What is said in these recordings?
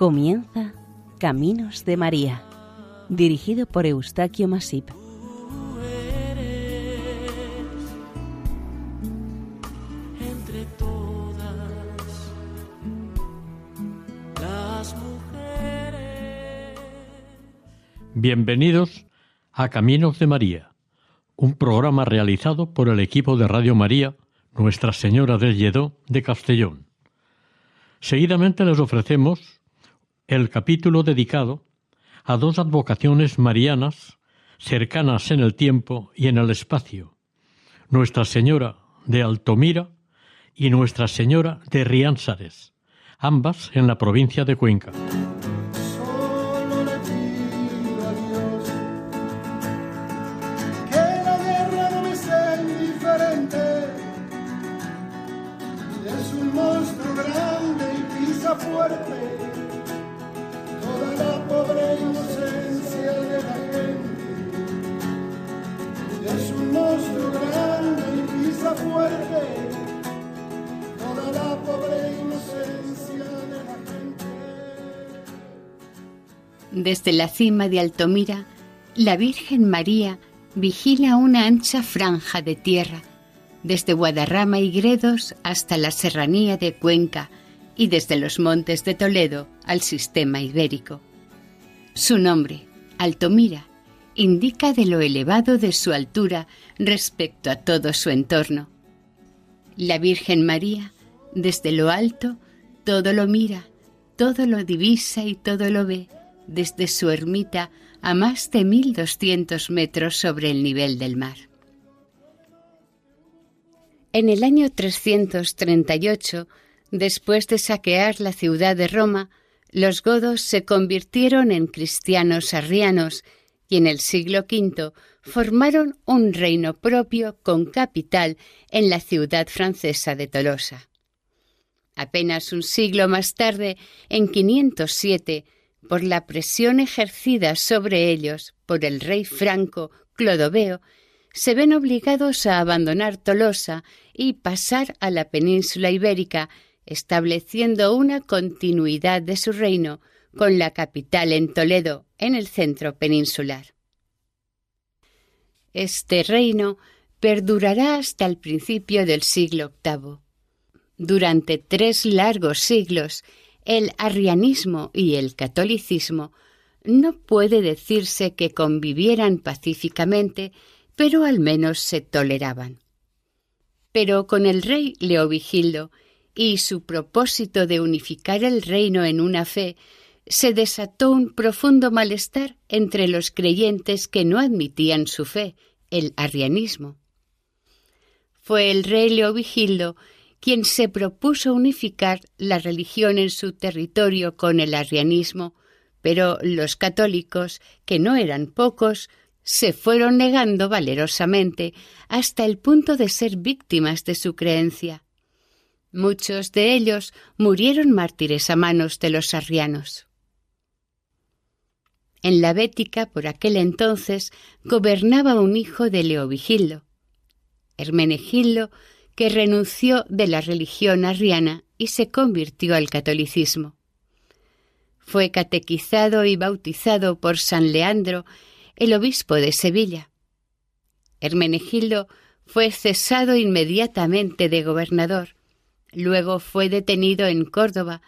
Comienza Caminos de María, dirigido por Eustaquio Masip. Entre todas las mujeres. Bienvenidos a Caminos de María, un programa realizado por el equipo de Radio María, Nuestra Señora del Lledó de Castellón. Seguidamente les ofrecemos el capítulo dedicado a dos advocaciones marianas cercanas en el tiempo y en el espacio, Nuestra Señora de Altomira y Nuestra Señora de Riánsares, ambas en la provincia de Cuenca. La pobre inocencia de la gente. Desde la cima de Altomira, la Virgen María vigila una ancha franja de tierra, desde Guadarrama y Gredos hasta la serranía de Cuenca y desde los montes de Toledo al sistema ibérico. Su nombre, Altomira, indica de lo elevado de su altura respecto a todo su entorno. La Virgen María, desde lo alto, todo lo mira, todo lo divisa y todo lo ve, desde su ermita a más de 1200 metros sobre el nivel del mar. En el año 338, después de saquear la ciudad de Roma, los godos se convirtieron en cristianos arrianos y en el siglo V formaron un reino propio con capital en la ciudad francesa de Tolosa. Apenas un siglo más tarde, en 507, por la presión ejercida sobre ellos por el rey franco Clodoveo, se ven obligados a abandonar Tolosa y pasar a la península ibérica, estableciendo una continuidad de su reino con la capital en Toledo, en el centro peninsular. Este reino perdurará hasta el principio del siglo VIII. Durante tres largos siglos, el arrianismo y el catolicismo no puede decirse que convivieran pacíficamente, pero al menos se toleraban. Pero con el rey Leovigildo y su propósito de unificar el reino en una fe, se desató un profundo malestar entre los creyentes que no admitían su fe, el arrianismo. Fue el rey Leovigildo quien se propuso unificar la religión en su territorio con el arrianismo, pero los católicos, que no eran pocos, se fueron negando valerosamente hasta el punto de ser víctimas de su creencia. Muchos de ellos murieron mártires a manos de los arrianos. En la Bética, por aquel entonces, gobernaba un hijo de Leovigildo. Hermenegildo que renunció de la religión arriana y se convirtió al catolicismo. Fue catequizado y bautizado por San Leandro, el obispo de Sevilla. Hermenegildo fue cesado inmediatamente de gobernador, luego fue detenido en Córdoba,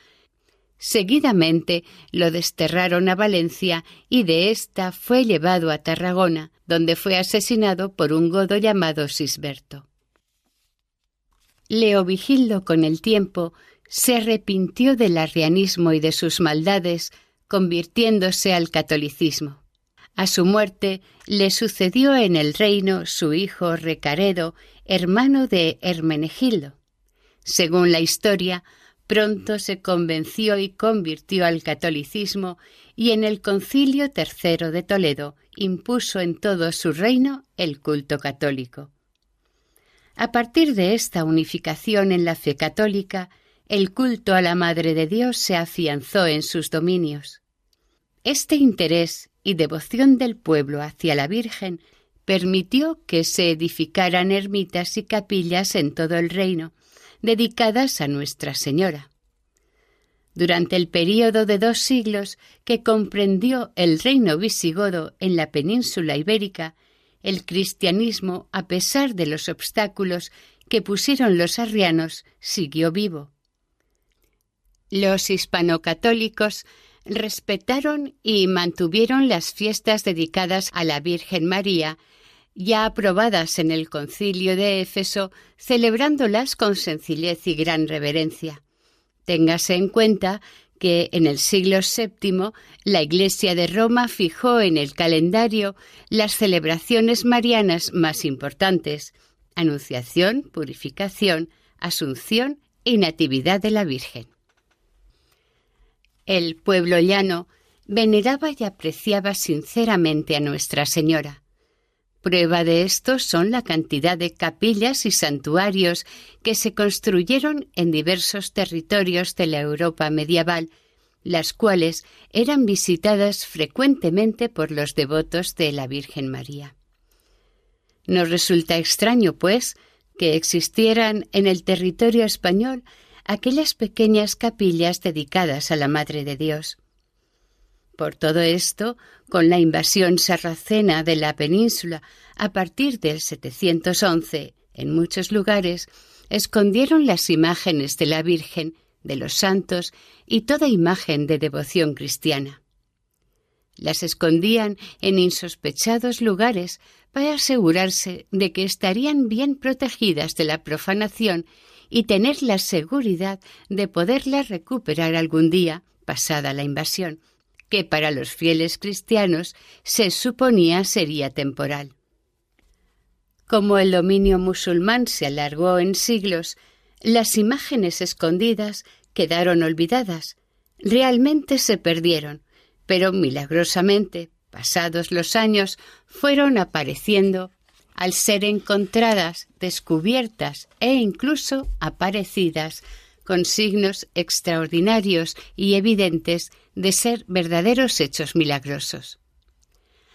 seguidamente lo desterraron a Valencia y de ésta fue llevado a Tarragona, donde fue asesinado por un godo llamado Sisberto. Leovigildo con el tiempo se arrepintió del arrianismo y de sus maldades, convirtiéndose al catolicismo. A su muerte le sucedió en el reino su hijo Recaredo, hermano de Hermenegildo. Según la historia, pronto se convenció y convirtió al catolicismo y en el concilio tercero de Toledo impuso en todo su reino el culto católico. A partir de esta unificación en la fe católica, el culto a la Madre de Dios se afianzó en sus dominios. Este interés y devoción del pueblo hacia la Virgen permitió que se edificaran ermitas y capillas en todo el reino, dedicadas a Nuestra Señora. Durante el período de dos siglos que comprendió el reino visigodo en la península ibérica, el cristianismo, a pesar de los obstáculos que pusieron los arrianos, siguió vivo. Los hispanocatólicos respetaron y mantuvieron las fiestas dedicadas a la Virgen María, ya aprobadas en el concilio de Éfeso, celebrándolas con sencillez y gran reverencia. Téngase en cuenta que en el siglo VII la Iglesia de Roma fijó en el calendario las celebraciones marianas más importantes, Anunciación, Purificación, Asunción y Natividad de la Virgen. El pueblo llano veneraba y apreciaba sinceramente a Nuestra Señora. Prueba de esto son la cantidad de capillas y santuarios que se construyeron en diversos territorios de la Europa medieval, las cuales eran visitadas frecuentemente por los devotos de la Virgen María. Nos resulta extraño, pues, que existieran en el territorio español aquellas pequeñas capillas dedicadas a la Madre de Dios. Por todo esto, con la invasión sarracena de la península a partir del 711, en muchos lugares, escondieron las imágenes de la Virgen, de los santos y toda imagen de devoción cristiana. Las escondían en insospechados lugares para asegurarse de que estarían bien protegidas de la profanación y tener la seguridad de poderlas recuperar algún día, pasada la invasión, que para los fieles cristianos se suponía sería temporal. Como el dominio musulmán se alargó en siglos, las imágenes escondidas quedaron olvidadas, realmente se perdieron, pero milagrosamente, pasados los años, fueron apareciendo al ser encontradas, descubiertas e incluso aparecidas con signos extraordinarios y evidentes de ser verdaderos hechos milagrosos.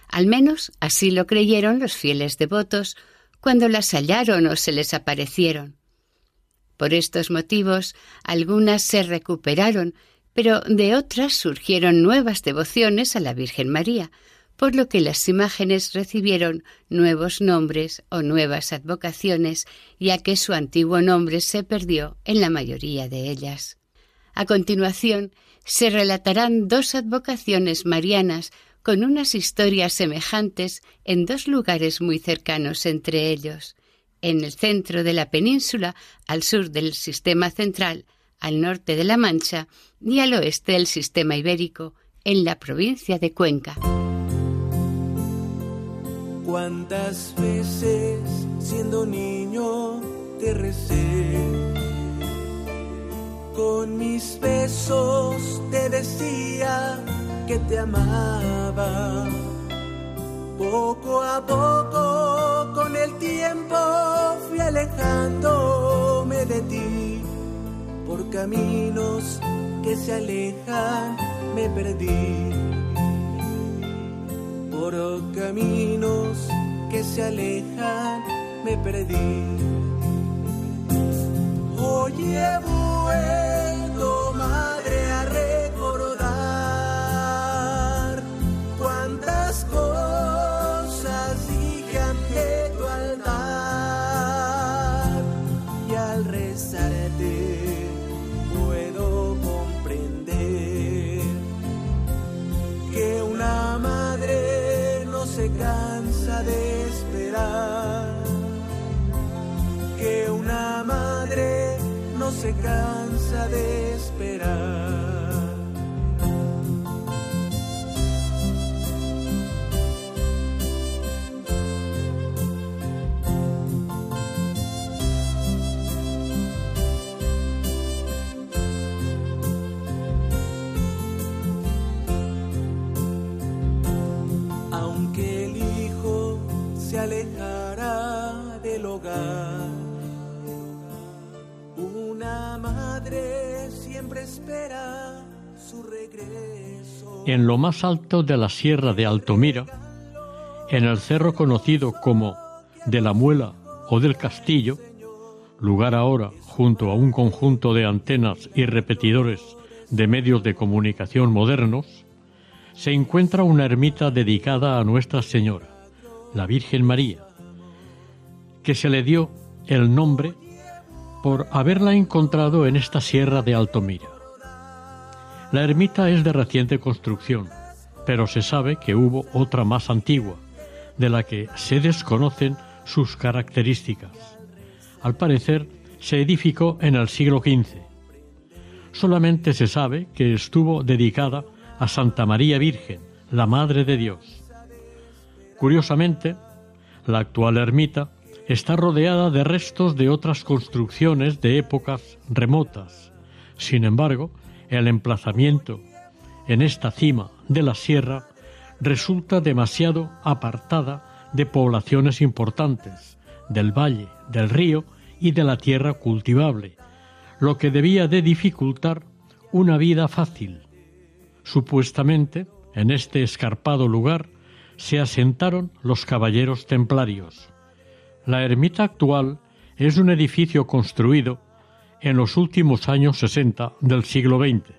Al menos así lo creyeron los fieles devotos cuando las hallaron o se les aparecieron. Por estos motivos, algunas se recuperaron, pero de otras surgieron nuevas devociones a la Virgen María, por lo que las imágenes recibieron nuevos nombres o nuevas advocaciones, ya que su antiguo nombre se perdió en la mayoría de ellas. A continuación, se relatarán dos advocaciones marianas con unas historias semejantes en dos lugares muy cercanos entre ellos, en el centro de la península, al sur del sistema central, al norte de la Mancha y al oeste del sistema ibérico, en la provincia de Cuenca. ¿Cuántas veces siendo niño te recé? Con mis besos te decía que te amaba. Poco a poco con el tiempo fui alejándome de ti. Por caminos que se alejan me perdí por caminos que se alejan me perdí. Oye, no se cansa de esperar. Siempre espera su regreso. En lo más alto de la sierra de Altomira, en el cerro conocido como de la Muela o del Castillo, lugar ahora junto a un conjunto de antenas y repetidores de medios de comunicación modernos, se encuentra una ermita dedicada a Nuestra Señora, la Virgen María, que se le dio el nombre por haberla encontrado en esta sierra de Altomira. La ermita es de reciente construcción, pero se sabe que hubo otra más antigua, de la que se desconocen sus características. Al parecer, se edificó en el siglo XV. Solamente se sabe que estuvo dedicada a Santa María Virgen, la Madre de Dios. Curiosamente, la actual ermita está rodeada de restos de otras construcciones de épocas remotas. Sin embargo, el emplazamiento en esta cima de la sierra resulta demasiado apartada de poblaciones importantes, del valle, del río y de la tierra cultivable, lo que debía de dificultar una vida fácil. Supuestamente, en este escarpado lugar se asentaron los caballeros templarios. La ermita actual es un edificio construido en los últimos años 60 del siglo XX.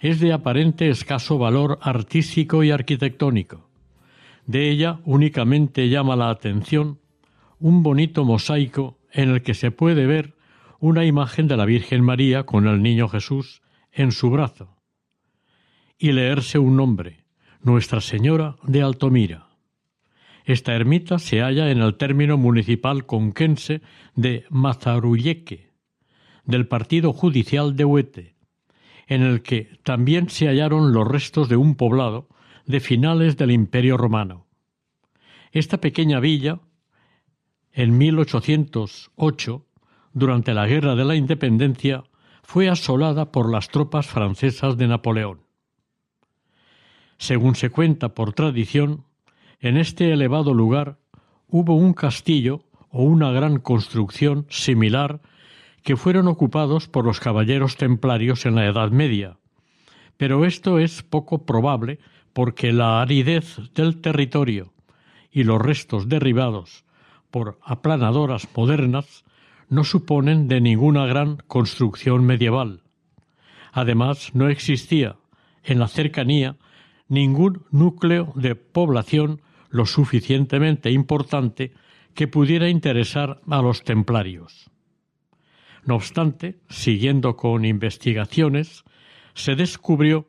Es de aparente escaso valor artístico y arquitectónico. De ella únicamente llama la atención un bonito mosaico en el que se puede ver una imagen de la Virgen María con el Niño Jesús en su brazo y leerse un nombre, Nuestra Señora de Altomira. Esta ermita se halla en el término municipal conquense de Mazarulleque, del partido judicial de Huete, en el que también se hallaron los restos de un poblado de finales del Imperio romano. Esta pequeña villa, en 1808, durante la Guerra de la Independencia, fue asolada por las tropas francesas de Napoleón. Según se cuenta por tradición, en este elevado lugar hubo un castillo o una gran construcción similar que fueron ocupados por los caballeros templarios en la Edad Media. Pero esto es poco probable porque la aridez del territorio y los restos derribados por aplanadoras modernas no suponen de ninguna gran construcción medieval. Además, no existía en la cercanía ningún núcleo de población lo suficientemente importante que pudiera interesar a los templarios. No obstante, siguiendo con investigaciones, se descubrió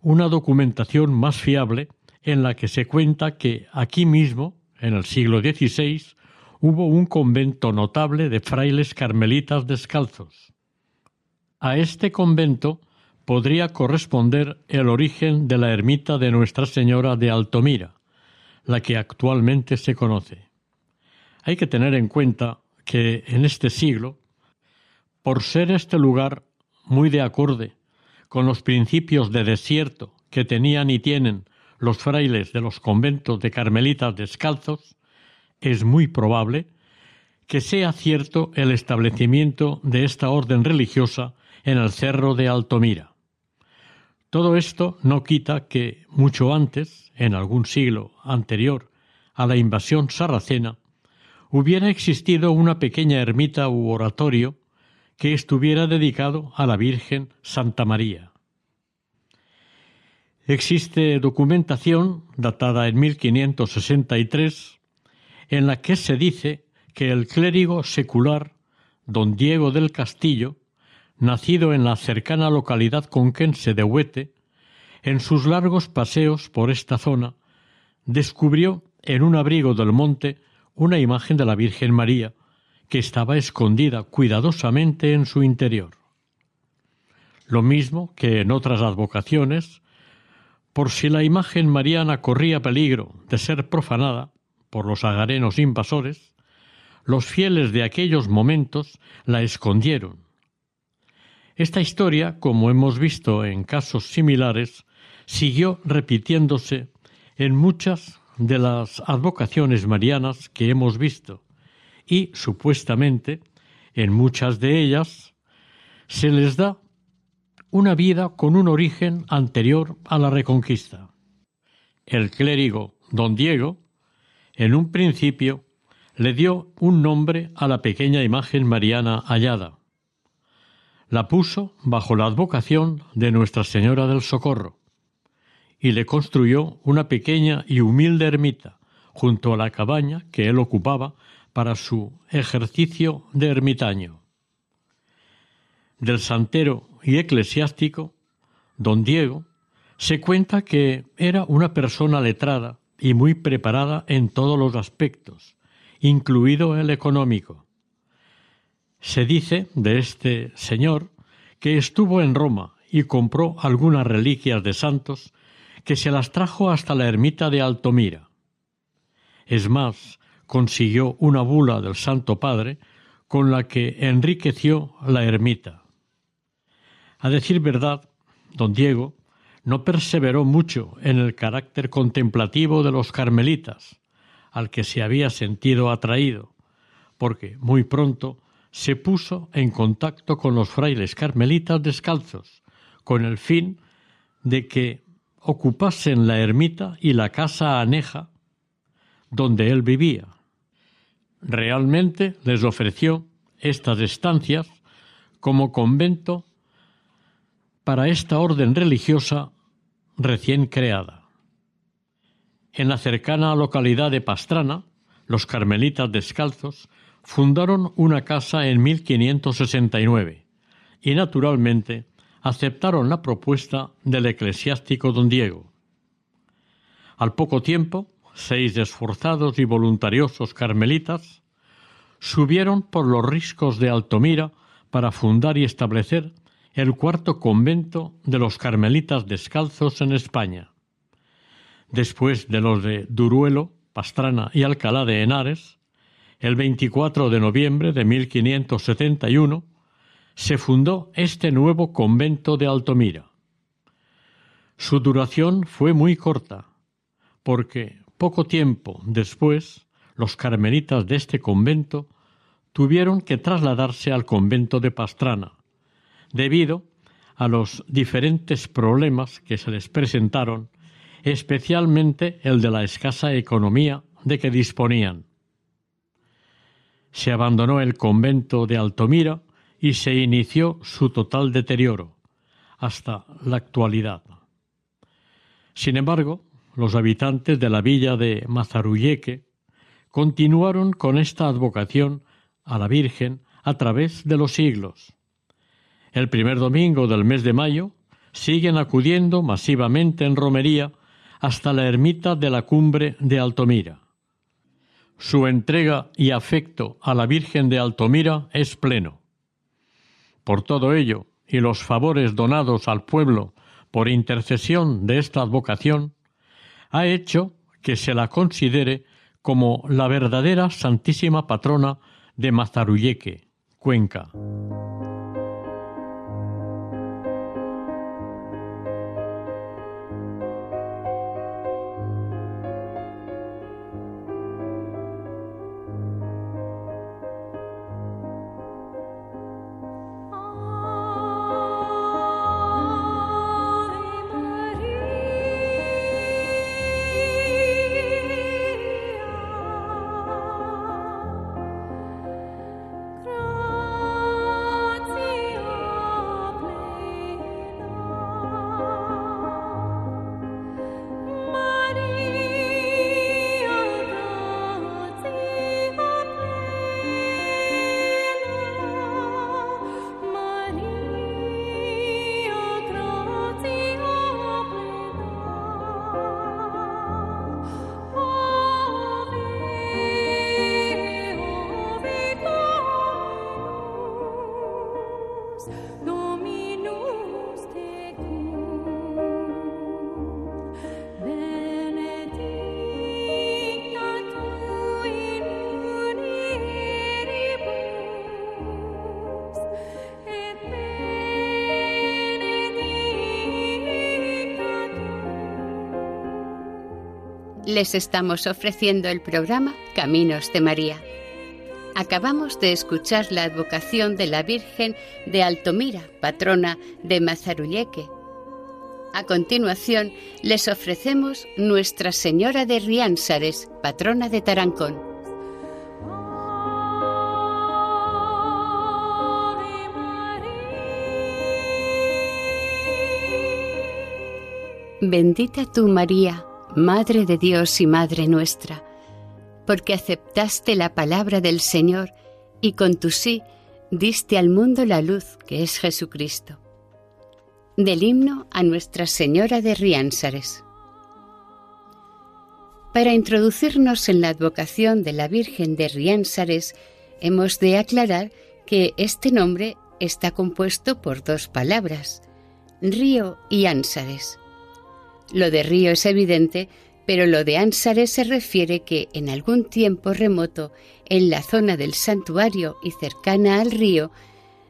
una documentación más fiable en la que se cuenta que aquí mismo, en el siglo XVI, hubo un convento notable de frailes carmelitas descalzos. A este convento podría corresponder el origen de la ermita de Nuestra Señora de Altomira, la que actualmente se conoce. Hay que tener en cuenta que en este siglo por ser este lugar muy de acorde con los principios de desierto que tenían y tienen los frailes de los conventos de carmelitas descalzos, es muy probable que sea cierto el establecimiento de esta orden religiosa en el cerro de Altomira. Todo esto no quita que, mucho antes, en algún siglo anterior a la invasión sarracena, hubiera existido una pequeña ermita u oratorio que estuviera dedicado a la Virgen Santa María. Existe documentación datada en 1563 en la que se dice que el clérigo secular don Diego del Castillo, nacido en la cercana localidad conquense de Huete, en sus largos paseos por esta zona, descubrió en un abrigo del monte una imagen de la Virgen María, que estaba escondida cuidadosamente en su interior. Lo mismo que en otras advocaciones, por si la imagen mariana corría peligro de ser profanada por los agarenos invasores, los fieles de aquellos momentos la escondieron. Esta historia, como hemos visto en casos similares, siguió repitiéndose en muchas de las advocaciones marianas que hemos visto, y supuestamente en muchas de ellas se les da una vida con un origen anterior a la Reconquista. El clérigo don Diego, en un principio, le dio un nombre a la pequeña imagen mariana hallada. La puso bajo la advocación de Nuestra Señora del Socorro y le construyó una pequeña y humilde ermita junto a la cabaña que él ocupaba para su ejercicio de ermitaño. Del santero y eclesiástico, don Diego, se cuenta que era una persona letrada y muy preparada en todos los aspectos, incluido el económico. Se dice de este señor que estuvo en Roma y compró algunas reliquias de santos que se las trajo hasta la ermita de Altomira. Es más, consiguió una bula del Santo Padre con la que enriqueció la ermita. A decir verdad, don Diego no perseveró mucho en el carácter contemplativo de los carmelitas, al que se había sentido atraído, porque muy pronto se puso en contacto con los frailes carmelitas descalzos, con el fin de que ocupasen la ermita y la casa aneja donde él vivía. Realmente les ofreció estas estancias como convento para esta orden religiosa recién creada. En la cercana localidad de Pastrana, los carmelitas descalzos fundaron una casa en 1569 y naturalmente aceptaron la propuesta del eclesiástico don Diego. Al poco tiempo, seis esforzados y voluntariosos carmelitas subieron por los riscos de Altomira para fundar y establecer el cuarto convento de los carmelitas descalzos en España. Después de los de Duruelo, Pastrana y Alcalá de Henares, el 24 de noviembre de 1571 se fundó este nuevo convento de Altomira. Su duración fue muy corta, porque poco tiempo después los carmelitas de este convento tuvieron que trasladarse al convento de Pastrana, debido a los diferentes problemas que se les presentaron, especialmente el de la escasa economía de que disponían. Se abandonó el convento de Altomira y se inició su total deterioro hasta la actualidad. Sin embargo, los habitantes de la villa de Mazarulleque continuaron con esta advocación a la Virgen a través de los siglos. El primer domingo del mes de mayo siguen acudiendo masivamente en romería hasta la ermita de la cumbre de Altomira. Su entrega y afecto a la Virgen de Altomira es pleno. Por todo ello, y los favores donados al pueblo por intercesión de esta advocación, ha hecho que se la considere como la verdadera Santísima Patrona de Mazarulleque, Cuenca. les estamos ofreciendo el programa Caminos de María. Acabamos de escuchar la advocación de la Virgen de Altomira, patrona de Mazarulleque. A continuación, les ofrecemos Nuestra Señora de Riánsares, patrona de Tarancón. Bendita tú, María Madre de Dios y Madre nuestra, porque aceptaste la palabra del Señor y con tu sí diste al mundo la luz que es Jesucristo. Del himno a Nuestra Señora de Riánsares. Para introducirnos en la advocación de la Virgen de Riánsares, hemos de aclarar que este nombre está compuesto por dos palabras, río y ánsares. Lo de río es evidente, pero lo de ánsares se refiere que en algún tiempo remoto, en la zona del santuario y cercana al río,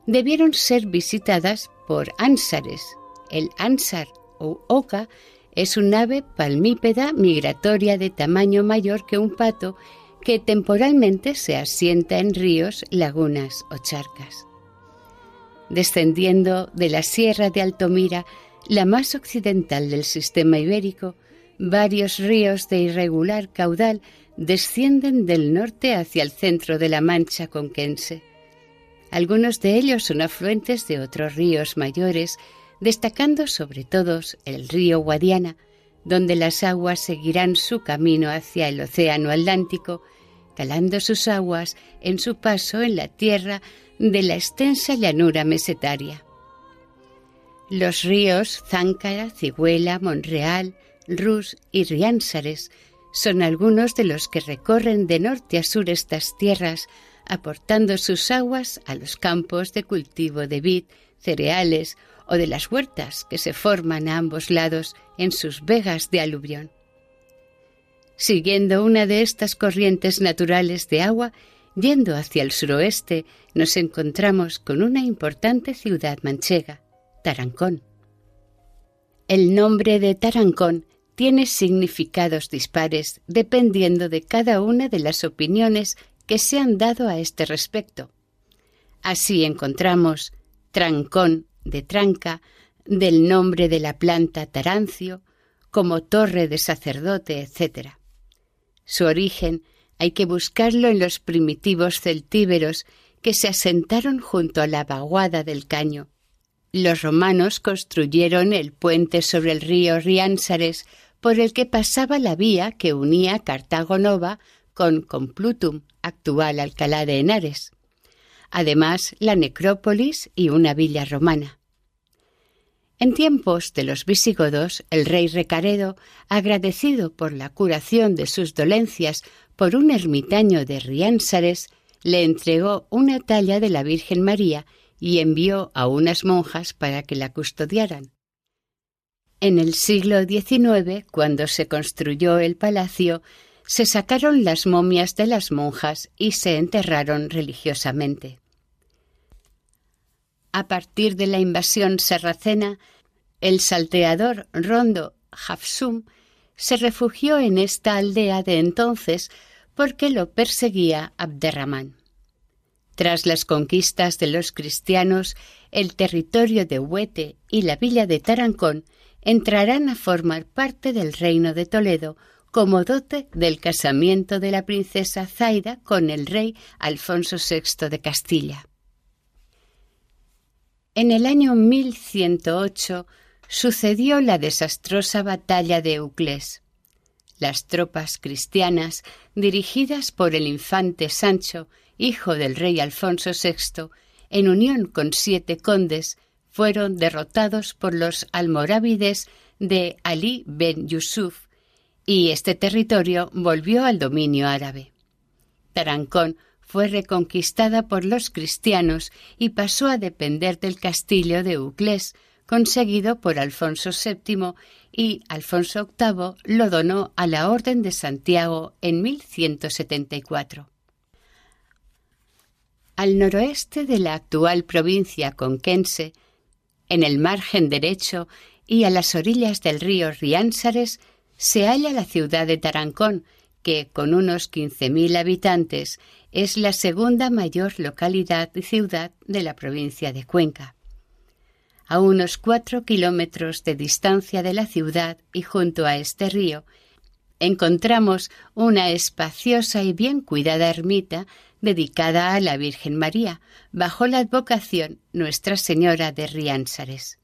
debieron ser visitadas por ánsares. El ánsar o oca es un ave palmípeda migratoria de tamaño mayor que un pato que temporalmente se asienta en ríos, lagunas o charcas. Descendiendo de la Sierra de Altomira, la más occidental del sistema ibérico, varios ríos de irregular caudal descienden del norte hacia el centro de la Mancha conquense. Algunos de ellos son afluentes de otros ríos mayores, destacando sobre todos el río Guadiana, donde las aguas seguirán su camino hacia el Océano Atlántico, calando sus aguas en su paso en la tierra de la extensa llanura mesetaria. Los ríos Záncara, Cigüela, Monreal, Rus y Riánsares son algunos de los que recorren de norte a sur estas tierras, aportando sus aguas a los campos de cultivo de vid, cereales o de las huertas que se forman a ambos lados en sus vegas de aluvión. Siguiendo una de estas corrientes naturales de agua, yendo hacia el suroeste, nos encontramos con una importante ciudad manchega, Tarancón. El nombre de Tarancón tiene significados dispares dependiendo de cada una de las opiniones que se han dado a este respecto. Así encontramos Trancón de Tranca, del nombre de la planta Tarancio, como torre de sacerdote, etc. Su origen hay que buscarlo en los primitivos celtíberos que se asentaron junto a la vaguada del caño. Los romanos construyeron el puente sobre el río Riánsares por el que pasaba la vía que unía Cartago Nova con Complutum, actual Alcalá de Henares. Además, la necrópolis y una villa romana. En tiempos de los visigodos, el rey Recaredo, agradecido por la curación de sus dolencias por un ermitaño de Riánsares, le entregó una talla de la Virgen María y envió a unas monjas para que la custodiaran. En el siglo XIX, cuando se construyó el palacio, se sacaron las momias de las monjas y se enterraron religiosamente. A partir de la invasión sarracena, el salteador Rondo Hafsum se refugió en esta aldea de entonces porque lo perseguía Abderramán. Tras las conquistas de los cristianos, el territorio de Huete y la villa de Tarancón entrarán a formar parte del reino de Toledo como dote del casamiento de la princesa Zaida con el rey Alfonso VI de Castilla. En el año 1108 sucedió la desastrosa batalla de Euclés. Las tropas cristianas, dirigidas por el infante Sancho, hijo del rey Alfonso VI, en unión con siete condes, fueron derrotados por los almorávides de Ali ben Yusuf, y este territorio volvió al dominio árabe. Tarancón fue reconquistada por los cristianos y pasó a depender del castillo de Euclés, conseguido por Alfonso VII, y Alfonso VIII lo donó a la Orden de Santiago en 1174. Al noroeste de la actual provincia conquense, en el margen derecho y a las orillas del río Riánsares, se halla la ciudad de Tarancón, que, con unos 15.000 habitantes, es la segunda mayor localidad y ciudad de la provincia de Cuenca. A unos cuatro kilómetros de distancia de la ciudad y junto a este río, encontramos una espaciosa y bien cuidada ermita dedicada a la Virgen María, bajo la advocación Nuestra Señora de Riánsares.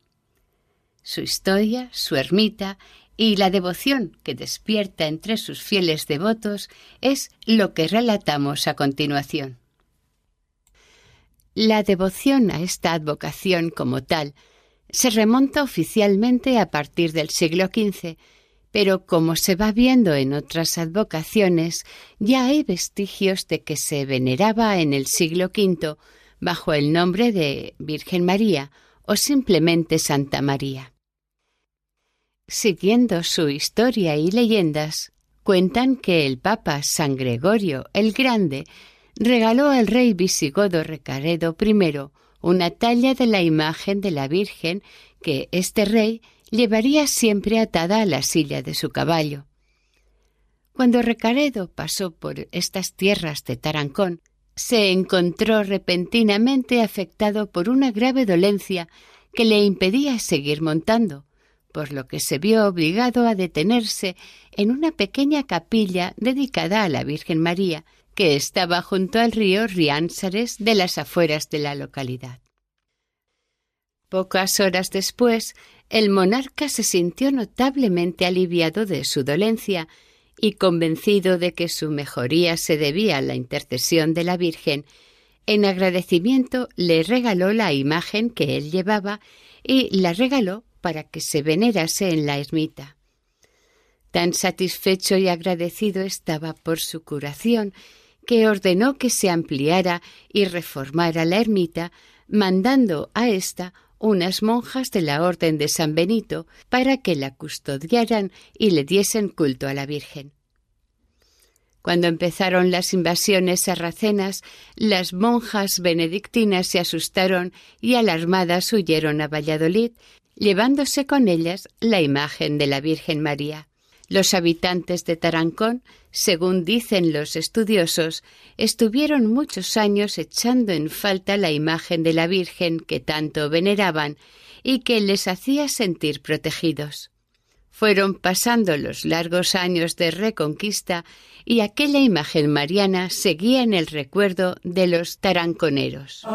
Su historia, su ermita y la devoción que despierta entre sus fieles devotos es lo que relatamos a continuación. La devoción a esta advocación como tal se remonta oficialmente a partir del siglo XV, pero como se va viendo en otras advocaciones, ya hay vestigios de que se veneraba en el siglo V bajo el nombre de Virgen María o simplemente Santa María. Siguiendo su historia y leyendas, cuentan que el Papa San Gregorio el Grande regaló al rey visigodo Recaredo I una talla de la imagen de la Virgen que este rey llevaría siempre atada a la silla de su caballo. Cuando Recaredo pasó por estas tierras de Tarancón, se encontró repentinamente afectado por una grave dolencia que le impedía seguir montando, por lo que se vio obligado a detenerse en una pequeña capilla dedicada a la Virgen María, que estaba junto al río Riánsares de las afueras de la localidad. Pocas horas después, el monarca se sintió notablemente aliviado de su dolencia y convencido de que su mejoría se debía a la intercesión de la Virgen, en agradecimiento le regaló la imagen que él llevaba y la regaló para que se venerase en la ermita. Tan satisfecho y agradecido estaba por su curación que ordenó que se ampliara y reformara la ermita, mandando a ésta unas monjas de la Orden de San Benito para que la custodiaran y le diesen culto a la Virgen. Cuando empezaron las invasiones sarracenas, las monjas benedictinas se asustaron y alarmadas huyeron a Valladolid, llevándose con ellas la imagen de la Virgen María. Los habitantes de Tarancón, según dicen los estudiosos, estuvieron muchos años echando en falta la imagen de la Virgen que tanto veneraban y que les hacía sentir protegidos. Fueron pasando los largos años de reconquista y aquella imagen mariana seguía en el recuerdo de los taranconeros.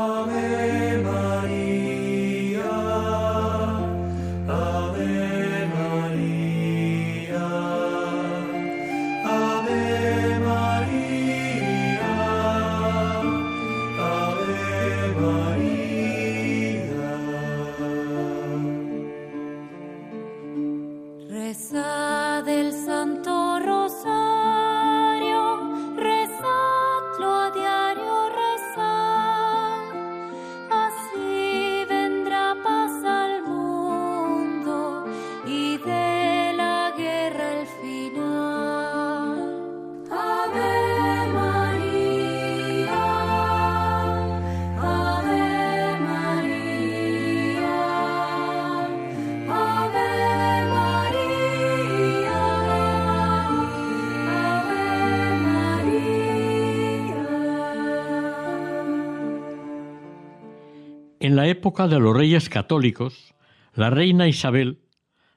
En la época de los reyes católicos, la reina Isabel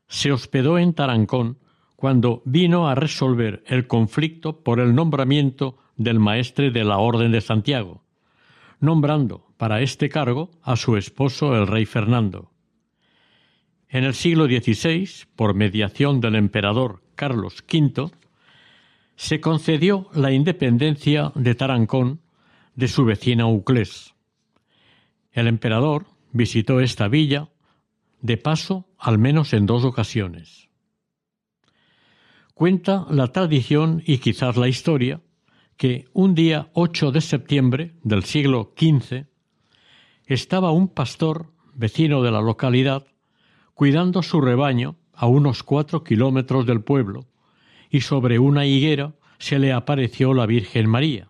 se hospedó en Tarancón cuando vino a resolver el conflicto por el nombramiento del maestre de la Orden de Santiago, nombrando para este cargo a su esposo el rey Fernando. En el siglo XVI, por mediación del emperador Carlos V, se concedió la independencia de Tarancón de su vecina Uclés. El emperador visitó esta villa de paso al menos en dos ocasiones. Cuenta la tradición y quizás la historia que un día 8 de septiembre del siglo XV estaba un pastor vecino de la localidad cuidando su rebaño a unos cuatro kilómetros del pueblo y sobre una higuera se le apareció la Virgen María.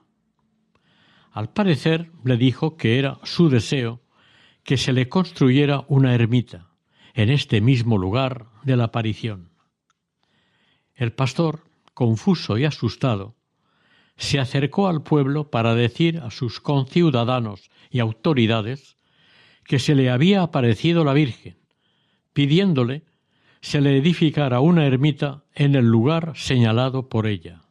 Al parecer le dijo que era su deseo que se le construyera una ermita en este mismo lugar de la aparición. El pastor, confuso y asustado, se acercó al pueblo para decir a sus conciudadanos y autoridades que se le había aparecido la Virgen, pidiéndole se le edificara una ermita en el lugar señalado por ella.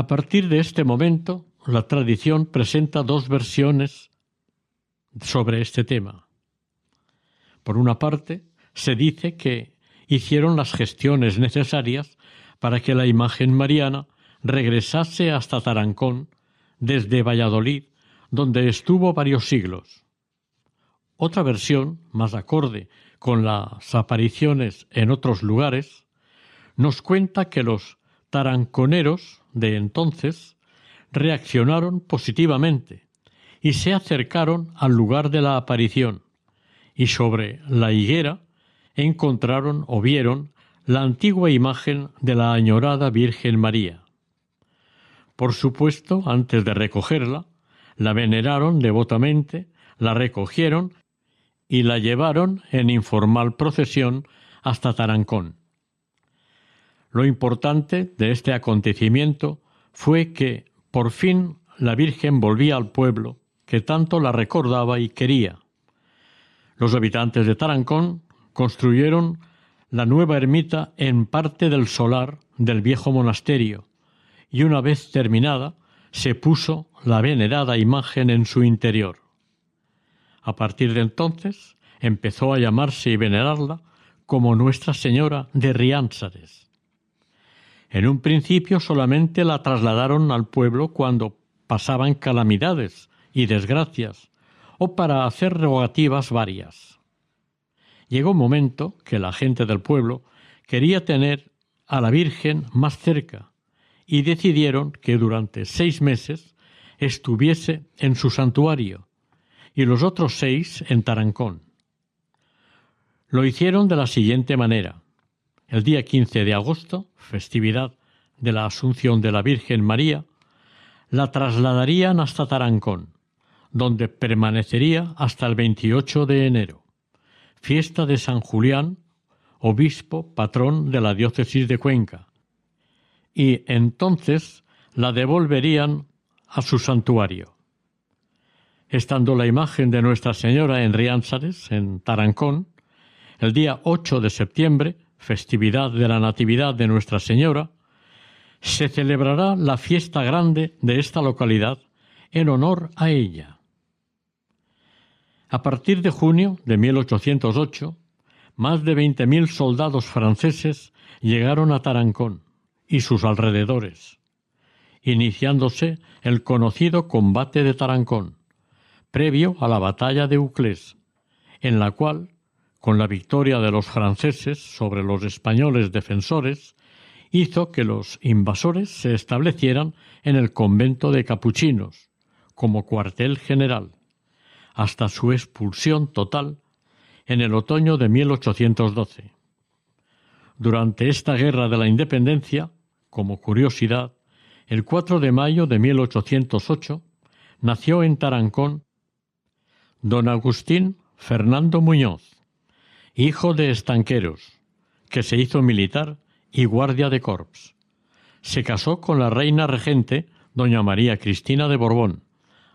A partir de este momento, la tradición presenta dos versiones sobre este tema. Por una parte, se dice que hicieron las gestiones necesarias para que la imagen mariana regresase hasta Tarancón desde Valladolid, donde estuvo varios siglos. Otra versión, más acorde con las apariciones en otros lugares, nos cuenta que los taranconeros de entonces reaccionaron positivamente y se acercaron al lugar de la aparición, y sobre la higuera encontraron o vieron la antigua imagen de la añorada Virgen María. Por supuesto, antes de recogerla, la veneraron devotamente, la recogieron y la llevaron en informal procesión hasta Tarancón. Lo importante de este acontecimiento fue que, por fin, la Virgen volvía al pueblo, que tanto la recordaba y quería. Los habitantes de Tarancón construyeron la nueva ermita en parte del solar del viejo monasterio, y una vez terminada, se puso la venerada imagen en su interior. A partir de entonces empezó a llamarse y venerarla como Nuestra Señora de Riánsares. En un principio solamente la trasladaron al pueblo cuando pasaban calamidades y desgracias, o para hacer rogativas varias. Llegó un momento que la gente del pueblo quería tener a la Virgen más cerca y decidieron que durante seis meses estuviese en su santuario y los otros seis en Tarancón. Lo hicieron de la siguiente manera. El día 15 de agosto, festividad de la Asunción de la Virgen María, la trasladarían hasta Tarancón, donde permanecería hasta el 28 de enero, fiesta de San Julián, obispo patrón de la diócesis de Cuenca, y entonces la devolverían a su santuario. Estando la imagen de Nuestra Señora en Riánsares, en Tarancón, el día 8 de septiembre, festividad de la Natividad de Nuestra Señora, se celebrará la fiesta grande de esta localidad en honor a ella. A partir de junio de 1808, más de 20.000 soldados franceses llegaron a Tarancón y sus alrededores, iniciándose el conocido combate de Tarancón previo a la batalla de Uclés, en la cual, con la victoria de los franceses sobre los españoles defensores, hizo que los invasores se establecieran en el convento de capuchinos, como cuartel general, hasta su expulsión total en el otoño de 1812. Durante esta guerra de la independencia, como curiosidad, el 4 de mayo de 1808 nació en Tarancón don Agustín Fernando Muñoz, hijo de estanqueros, que se hizo militar y guardia de corps. Se casó con la reina regente doña María Cristina de Borbón,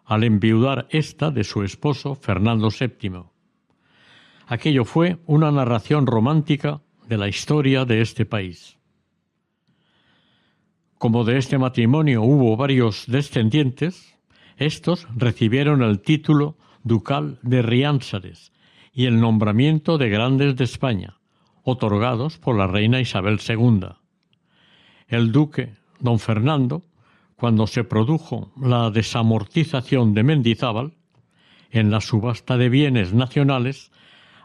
al enviudar ésta de su esposo Fernando VII. Aquello fue una narración romántica de la historia de este país. Como de este matrimonio hubo varios descendientes, estos recibieron el título ducal de Riánsares y el nombramiento de grandes de España, otorgados por la reina Isabel II. El duque, don Fernando, cuando se produjo la desamortización de Mendizábal, en la subasta de bienes nacionales,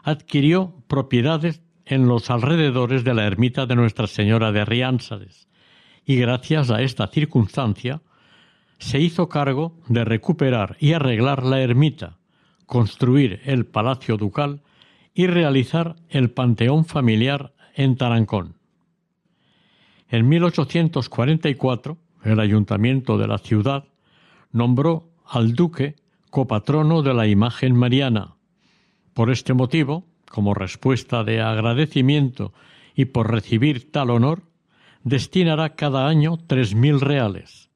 adquirió propiedades en los alrededores de la ermita de Nuestra Señora de Riánsares, y gracias a esta circunstancia se hizo cargo de recuperar y arreglar la ermita, construir el Palacio Ducal y realizar el Panteón Familiar en Tarancón. En 1844, el ayuntamiento de la ciudad nombró al duque copatrono de la imagen mariana. Por este motivo, como respuesta de agradecimiento y por recibir tal honor, destinará cada año tres mil reales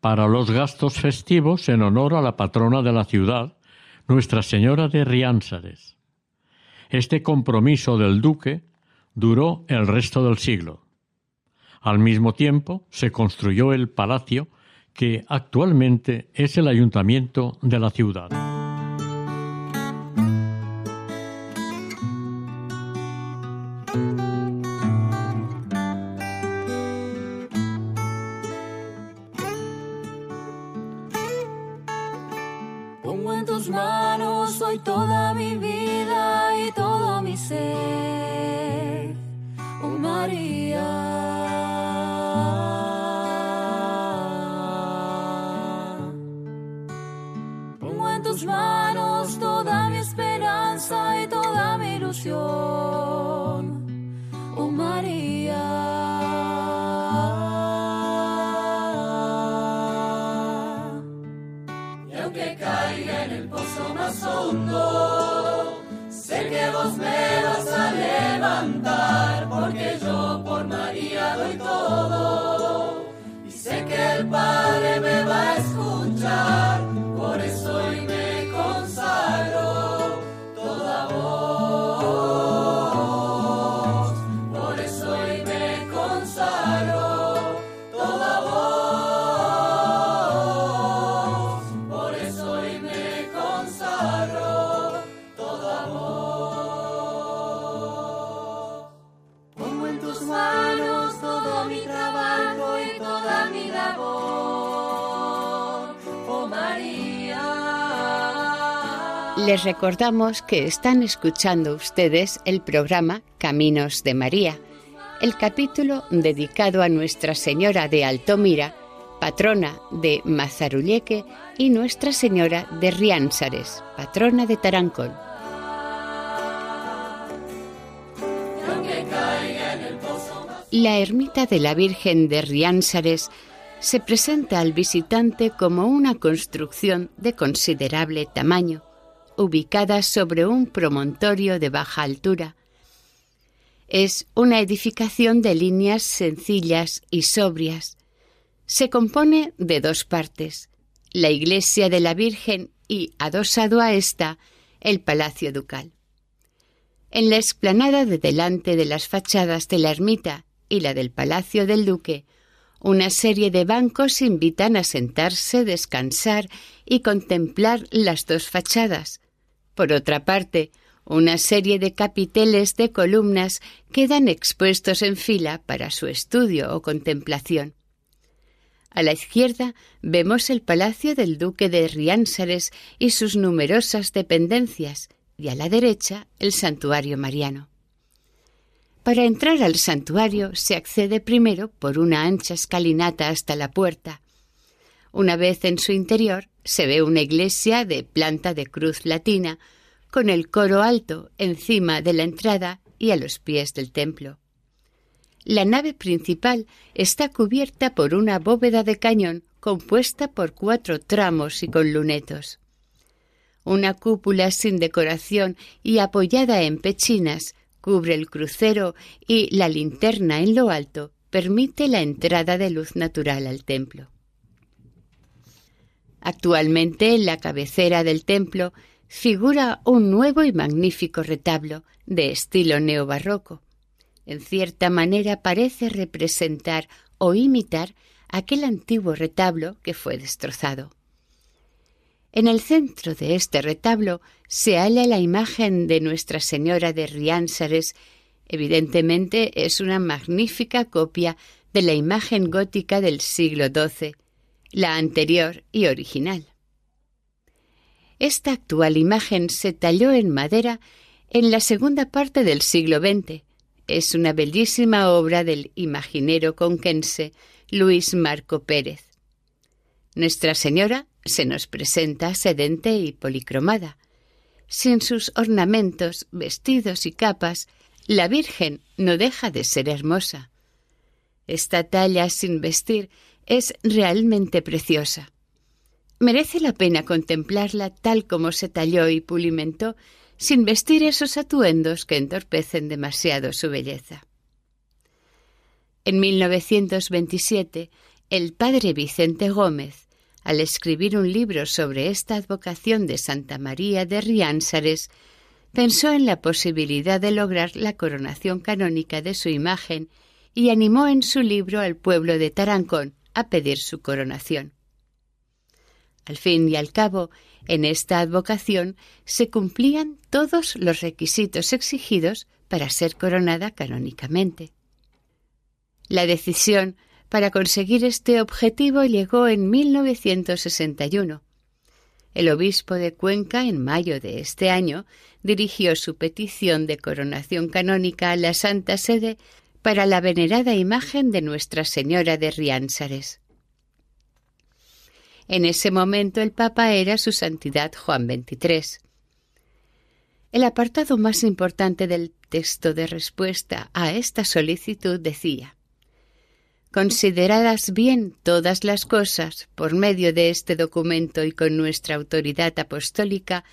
para los gastos festivos en honor a la patrona de la ciudad nuestra Señora de Riánsares. Este compromiso del duque duró el resto del siglo. Al mismo tiempo se construyó el palacio que actualmente es el ayuntamiento de la ciudad. Levantar, porque yo por María doy todo. Y sé que el Padre Les recordamos que están escuchando ustedes el programa Caminos de María, el capítulo dedicado a Nuestra Señora de Altomira, patrona de Mazarulleque, y Nuestra Señora de Riánsares, patrona de Tarancón. La ermita de la Virgen de Riánsares se presenta al visitante como una construcción de considerable tamaño, ubicada sobre un promontorio de baja altura. Es una edificación de líneas sencillas y sobrias. Se compone de dos partes, la iglesia de la Virgen y, adosado a esta, el Palacio Ducal. En la explanada de delante de las fachadas de la ermita y la del Palacio del Duque, una serie de bancos invitan a sentarse, descansar y contemplar las dos fachadas. Por otra parte, una serie de capiteles de columnas quedan expuestos en fila para su estudio o contemplación. A la izquierda vemos el palacio del duque de Riánsares y sus numerosas dependencias, y a la derecha el santuario mariano. Para entrar al santuario se accede primero por una ancha escalinata hasta la puerta. Una vez en su interior se ve una iglesia de planta de cruz latina, con el coro alto encima de la entrada y a los pies del templo. La nave principal está cubierta por una bóveda de cañón compuesta por cuatro tramos y con lunetos. Una cúpula sin decoración y apoyada en pechinas cubre el crucero y la linterna en lo alto permite la entrada de luz natural al templo. Actualmente en la cabecera del templo figura un nuevo y magnífico retablo de estilo neobarroco. En cierta manera parece representar o imitar aquel antiguo retablo que fue destrozado. En el centro de este retablo se halla la imagen de Nuestra Señora de Riánsares. Evidentemente es una magnífica copia de la imagen gótica del siglo XII, la anterior y original. Esta actual imagen se talló en madera en la segunda parte del siglo XX. Es una bellísima obra del imaginero conquense Luis Marco Pérez. Nuestra Señora se nos presenta sedente y policromada. Sin sus ornamentos, vestidos y capas, la Virgen no deja de ser hermosa. Esta talla sin vestir es realmente preciosa. Merece la pena contemplarla tal como se talló y pulimentó, sin vestir esos atuendos que entorpecen demasiado su belleza. En 1927, el padre Vicente Gómez, al escribir un libro sobre esta advocación de Santa María de Riánsares, pensó en la posibilidad de lograr la coronación canónica de su imagen y animó en su libro al pueblo de Tarancón a pedir su coronación. Al fin y al cabo, en esta advocación se cumplían todos los requisitos exigidos para ser coronada canónicamente. La decisión para conseguir este objetivo llegó en 1961. El obispo de Cuenca, en mayo de este año, dirigió su petición de coronación canónica a la Santa Sede para la venerada imagen de Nuestra Señora de Riánsares. En ese momento el Papa era su Santidad Juan XXIII. El apartado más importante del texto de respuesta a esta solicitud decía Consideradas bien todas las cosas por medio de este documento y con nuestra autoridad apostólica,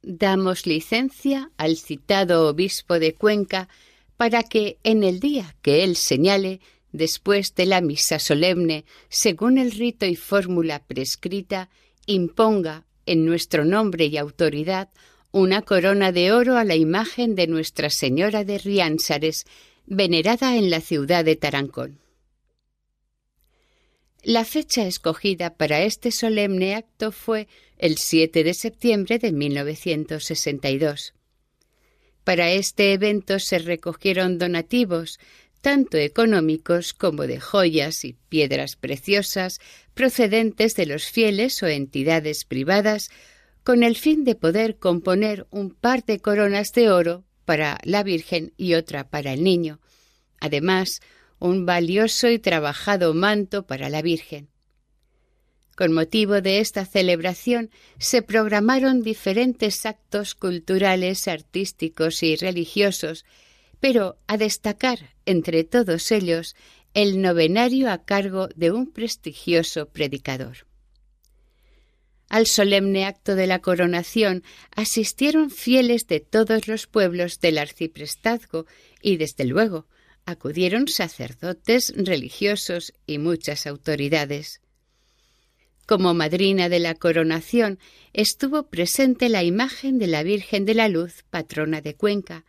damos licencia al citado obispo de Cuenca para que en el día que él señale después de la misa solemne, según el rito y fórmula prescrita, imponga, en nuestro nombre y autoridad, una corona de oro a la imagen de Nuestra Señora de Riánsares, venerada en la ciudad de Tarancón. La fecha escogida para este solemne acto fue el 7 de septiembre de 1962. Para este evento se recogieron donativos tanto económicos como de joyas y piedras preciosas procedentes de los fieles o entidades privadas, con el fin de poder componer un par de coronas de oro para la Virgen y otra para el niño, además un valioso y trabajado manto para la Virgen. Con motivo de esta celebración se programaron diferentes actos culturales, artísticos y religiosos pero a destacar entre todos ellos el novenario a cargo de un prestigioso predicador. Al solemne acto de la coronación asistieron fieles de todos los pueblos del arciprestazgo y, desde luego, acudieron sacerdotes, religiosos y muchas autoridades. Como madrina de la coronación estuvo presente la imagen de la Virgen de la Luz, patrona de Cuenca,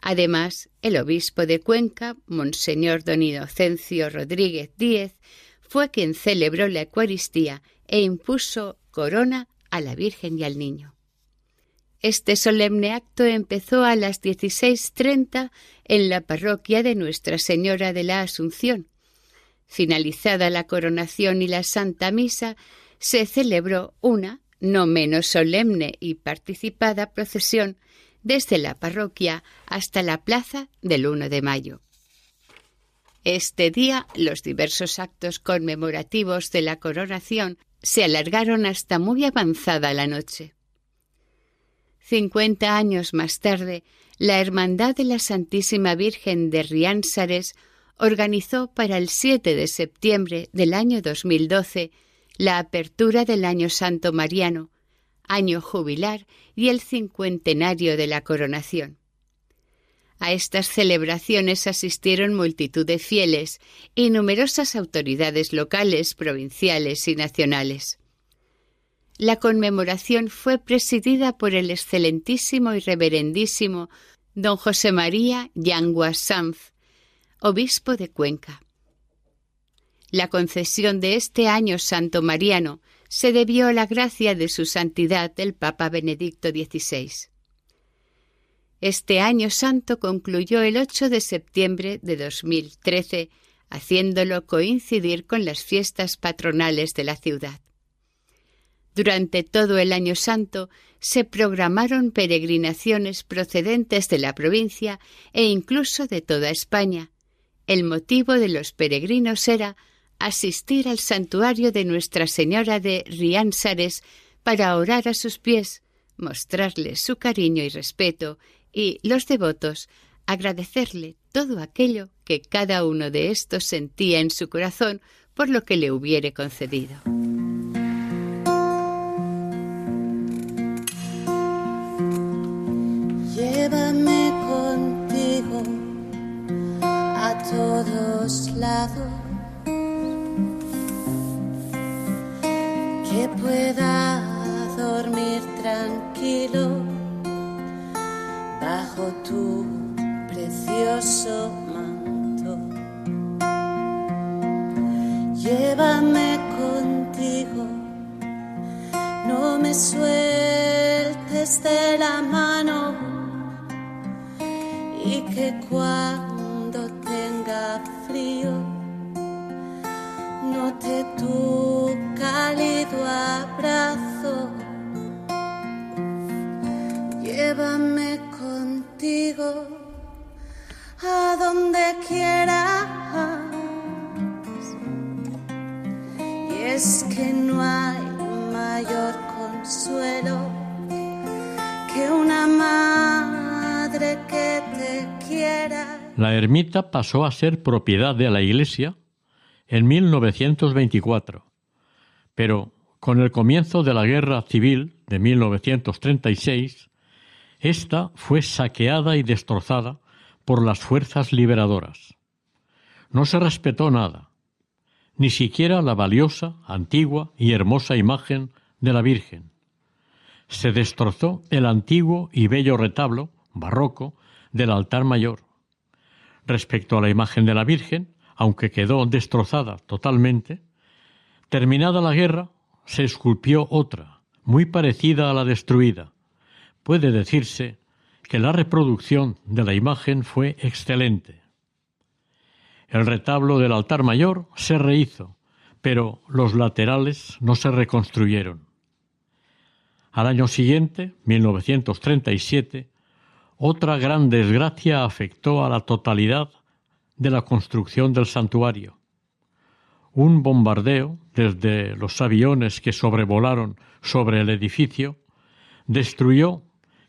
Además, el obispo de Cuenca, Monseñor don Inocencio Rodríguez Díez, fue quien celebró la Eucaristía e impuso corona a la Virgen y al Niño. Este solemne acto empezó a las 16.30 en la parroquia de Nuestra Señora de la Asunción. Finalizada la coronación y la Santa Misa, se celebró una, no menos solemne y participada procesión desde la parroquia hasta la plaza del 1 de mayo. Este día los diversos actos conmemorativos de la coronación se alargaron hasta muy avanzada la noche. Cincuenta años más tarde, la Hermandad de la Santísima Virgen de Riánsares organizó para el 7 de septiembre del año 2012 la apertura del Año Santo Mariano, año jubilar y el cincuentenario de la coronación. A estas celebraciones asistieron multitud de fieles y numerosas autoridades locales, provinciales y nacionales. La conmemoración fue presidida por el excelentísimo y reverendísimo don José María Yangua Sanz, obispo de Cuenca. La concesión de este año santo mariano se debió a la gracia de su santidad el Papa Benedicto XVI. Este año santo concluyó el 8 de septiembre de 2013, haciéndolo coincidir con las fiestas patronales de la ciudad. Durante todo el año santo se programaron peregrinaciones procedentes de la provincia e incluso de toda España. El motivo de los peregrinos era asistir al santuario de Nuestra Señora de Riánsares para orar a sus pies, mostrarle su cariño y respeto, y los devotos agradecerle todo aquello que cada uno de estos sentía en su corazón por lo que le hubiere concedido. Todos lados que pueda dormir tranquilo bajo tu precioso manto. Llévame contigo, no me sueltes de la mano y que cuando La ermita pasó a ser propiedad de la Iglesia en 1924, pero con el comienzo de la Guerra Civil de 1936, esta fue saqueada y destrozada por las fuerzas liberadoras. No se respetó nada, ni siquiera la valiosa, antigua y hermosa imagen de la Virgen. Se destrozó el antiguo y bello retablo, barroco, del altar mayor. Respecto a la imagen de la Virgen, aunque quedó destrozada totalmente, terminada la guerra, se esculpió otra, muy parecida a la destruida. Puede decirse que la reproducción de la imagen fue excelente. El retablo del altar mayor se rehizo, pero los laterales no se reconstruyeron. Al año siguiente, 1937, otra gran desgracia afectó a la totalidad de la construcción del santuario. Un bombardeo desde los aviones que sobrevolaron sobre el edificio destruyó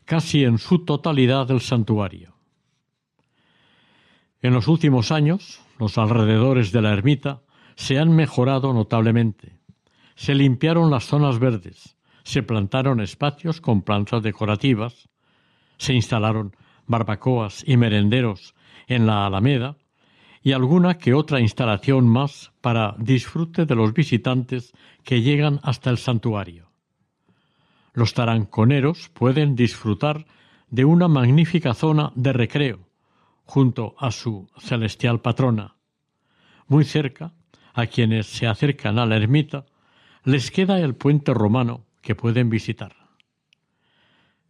casi en su totalidad el santuario. En los últimos años, los alrededores de la ermita se han mejorado notablemente. Se limpiaron las zonas verdes, se plantaron espacios con plantas decorativas, se instalaron barbacoas y merenderos en la Alameda y alguna que otra instalación más para disfrute de los visitantes que llegan hasta el santuario. Los taranconeros pueden disfrutar de una magnífica zona de recreo junto a su celestial patrona. Muy cerca, a quienes se acercan a la ermita, les queda el puente romano que pueden visitar.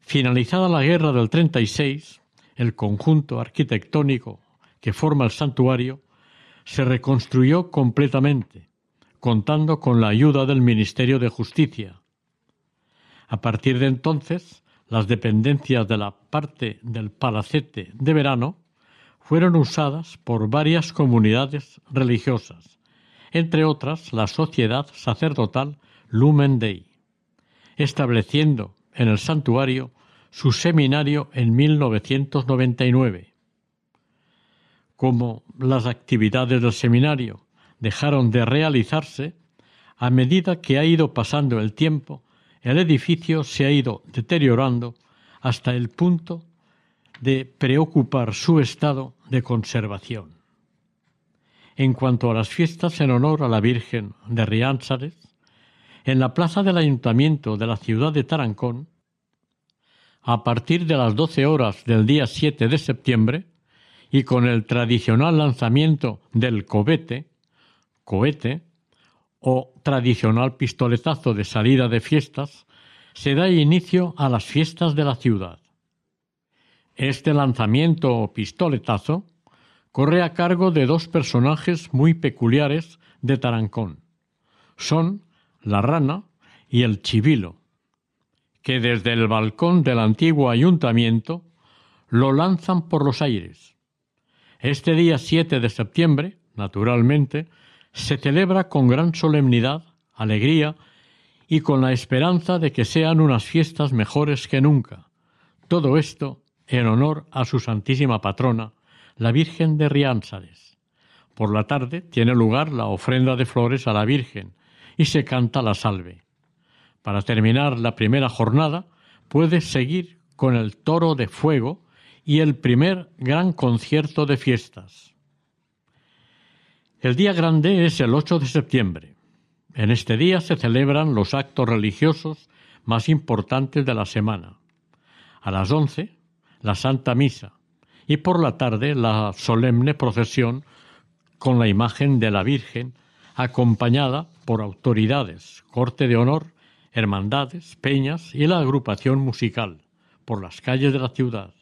Finalizada la guerra del 36, el conjunto arquitectónico que forma el santuario se reconstruyó completamente, contando con la ayuda del Ministerio de Justicia. A partir de entonces, las dependencias de la parte del palacete de verano fueron usadas por varias comunidades religiosas, entre otras la sociedad sacerdotal Lumen Dei, estableciendo en el santuario su seminario en 1999. Como las actividades del seminario dejaron de realizarse, a medida que ha ido pasando el tiempo, el edificio se ha ido deteriorando hasta el punto de preocupar su estado de conservación. En cuanto a las fiestas en honor a la Virgen de Riánsares, en la plaza del ayuntamiento de la ciudad de Tarancón, a partir de las doce horas del día 7 de septiembre, y con el tradicional lanzamiento del cobete, cohete, o tradicional pistoletazo de salida de fiestas, se da inicio a las fiestas de la ciudad. Este lanzamiento o pistoletazo corre a cargo de dos personajes muy peculiares de Tarancón. Son la rana y el chivilo, que desde el balcón del antiguo ayuntamiento lo lanzan por los aires. Este día 7 de septiembre, naturalmente, se celebra con gran solemnidad, alegría y con la esperanza de que sean unas fiestas mejores que nunca. Todo esto en honor a su santísima patrona, la Virgen de Riánsares. Por la tarde tiene lugar la ofrenda de flores a la Virgen y se canta la salve. Para terminar la primera jornada, puede seguir con el toro de fuego y el primer gran concierto de fiestas. El día grande es el 8 de septiembre. En este día se celebran los actos religiosos más importantes de la semana. A las once, la Santa Misa y por la tarde la solemne procesión con la imagen de la Virgen acompañada por autoridades, corte de honor, hermandades, peñas y la agrupación musical por las calles de la ciudad.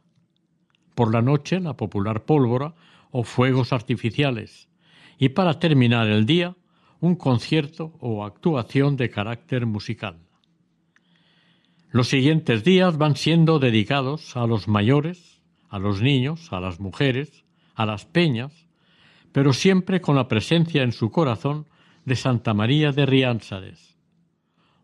Por la noche la popular pólvora o fuegos artificiales y para terminar el día un concierto o actuación de carácter musical. Los siguientes días van siendo dedicados a los mayores, a los niños, a las mujeres, a las peñas, pero siempre con la presencia en su corazón de Santa María de Riánsares.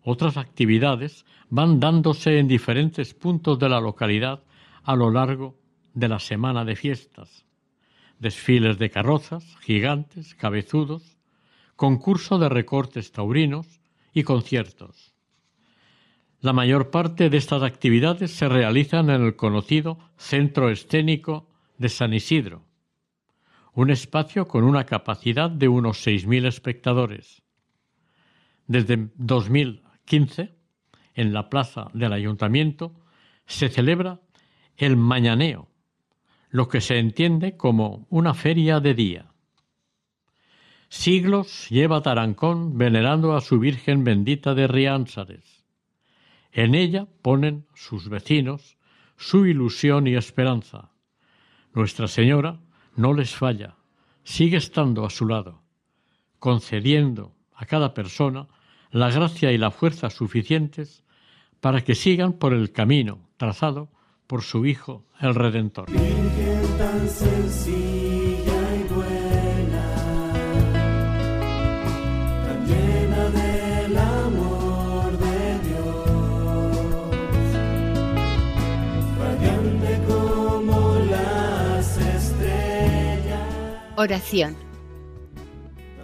Otras actividades van dándose en diferentes puntos de la localidad a lo largo de la semana de fiestas. Desfiles de carrozas, gigantes, cabezudos, concurso de recortes taurinos y conciertos. La mayor parte de estas actividades se realizan en el conocido Centro Escénico de San Isidro, un espacio con una capacidad de unos 6.000 espectadores. Desde 2015, en la plaza del ayuntamiento, se celebra el Mañaneo, lo que se entiende como una feria de día. Siglos lleva Tarancón venerando a su Virgen bendita de Riánsares en ella ponen sus vecinos su ilusión y esperanza. Nuestra Señora no les falla, sigue estando a su lado, concediendo a cada persona la gracia y la fuerza suficientes para que sigan por el camino trazado por su Hijo el Redentor. Oración.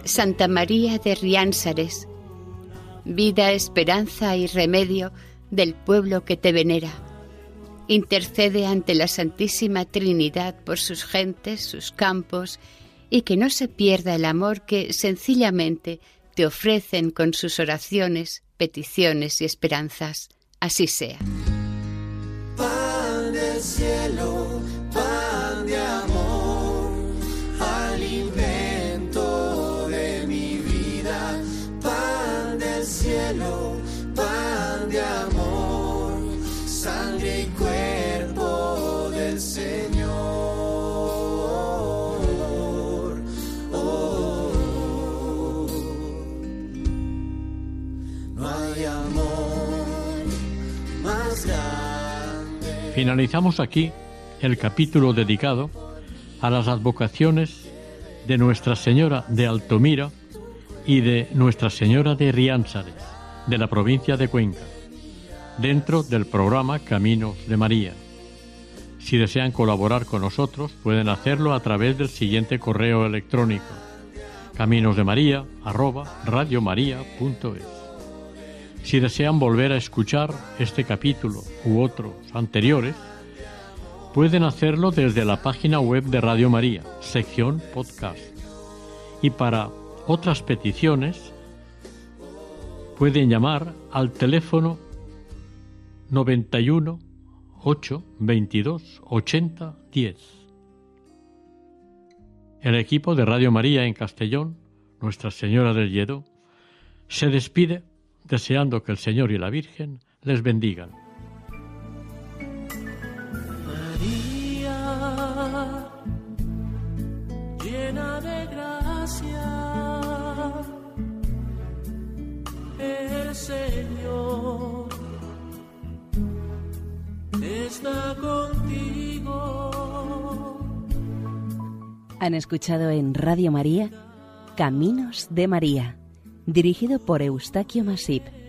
Santa María de Riánsares, vida, esperanza y remedio del pueblo que te venera. Intercede ante la Santísima Trinidad por sus gentes, sus campos, y que no se pierda el amor que sencillamente te ofrecen con sus oraciones, peticiones y esperanzas. Así sea. cielo Finalizamos aquí el capítulo dedicado a las advocaciones de Nuestra Señora de Altomira y de Nuestra Señora de Riánsares, de la provincia de Cuenca, dentro del programa Caminos de María. Si desean colaborar con nosotros, pueden hacerlo a través del siguiente correo electrónico caminosdemaria@radiomaria.es. Si desean volver a escuchar este capítulo u otros anteriores, pueden hacerlo desde la página web de Radio María, sección podcast. Y para otras peticiones, pueden llamar al teléfono 91 8 22 80 10. El equipo de Radio María en Castellón, Nuestra Señora del Lledó, se despide deseando que el Señor y la Virgen les bendigan. María, llena de gracia, el Señor está contigo. Han escuchado en Radio María Caminos de María dirigido por Eustaquio Masip.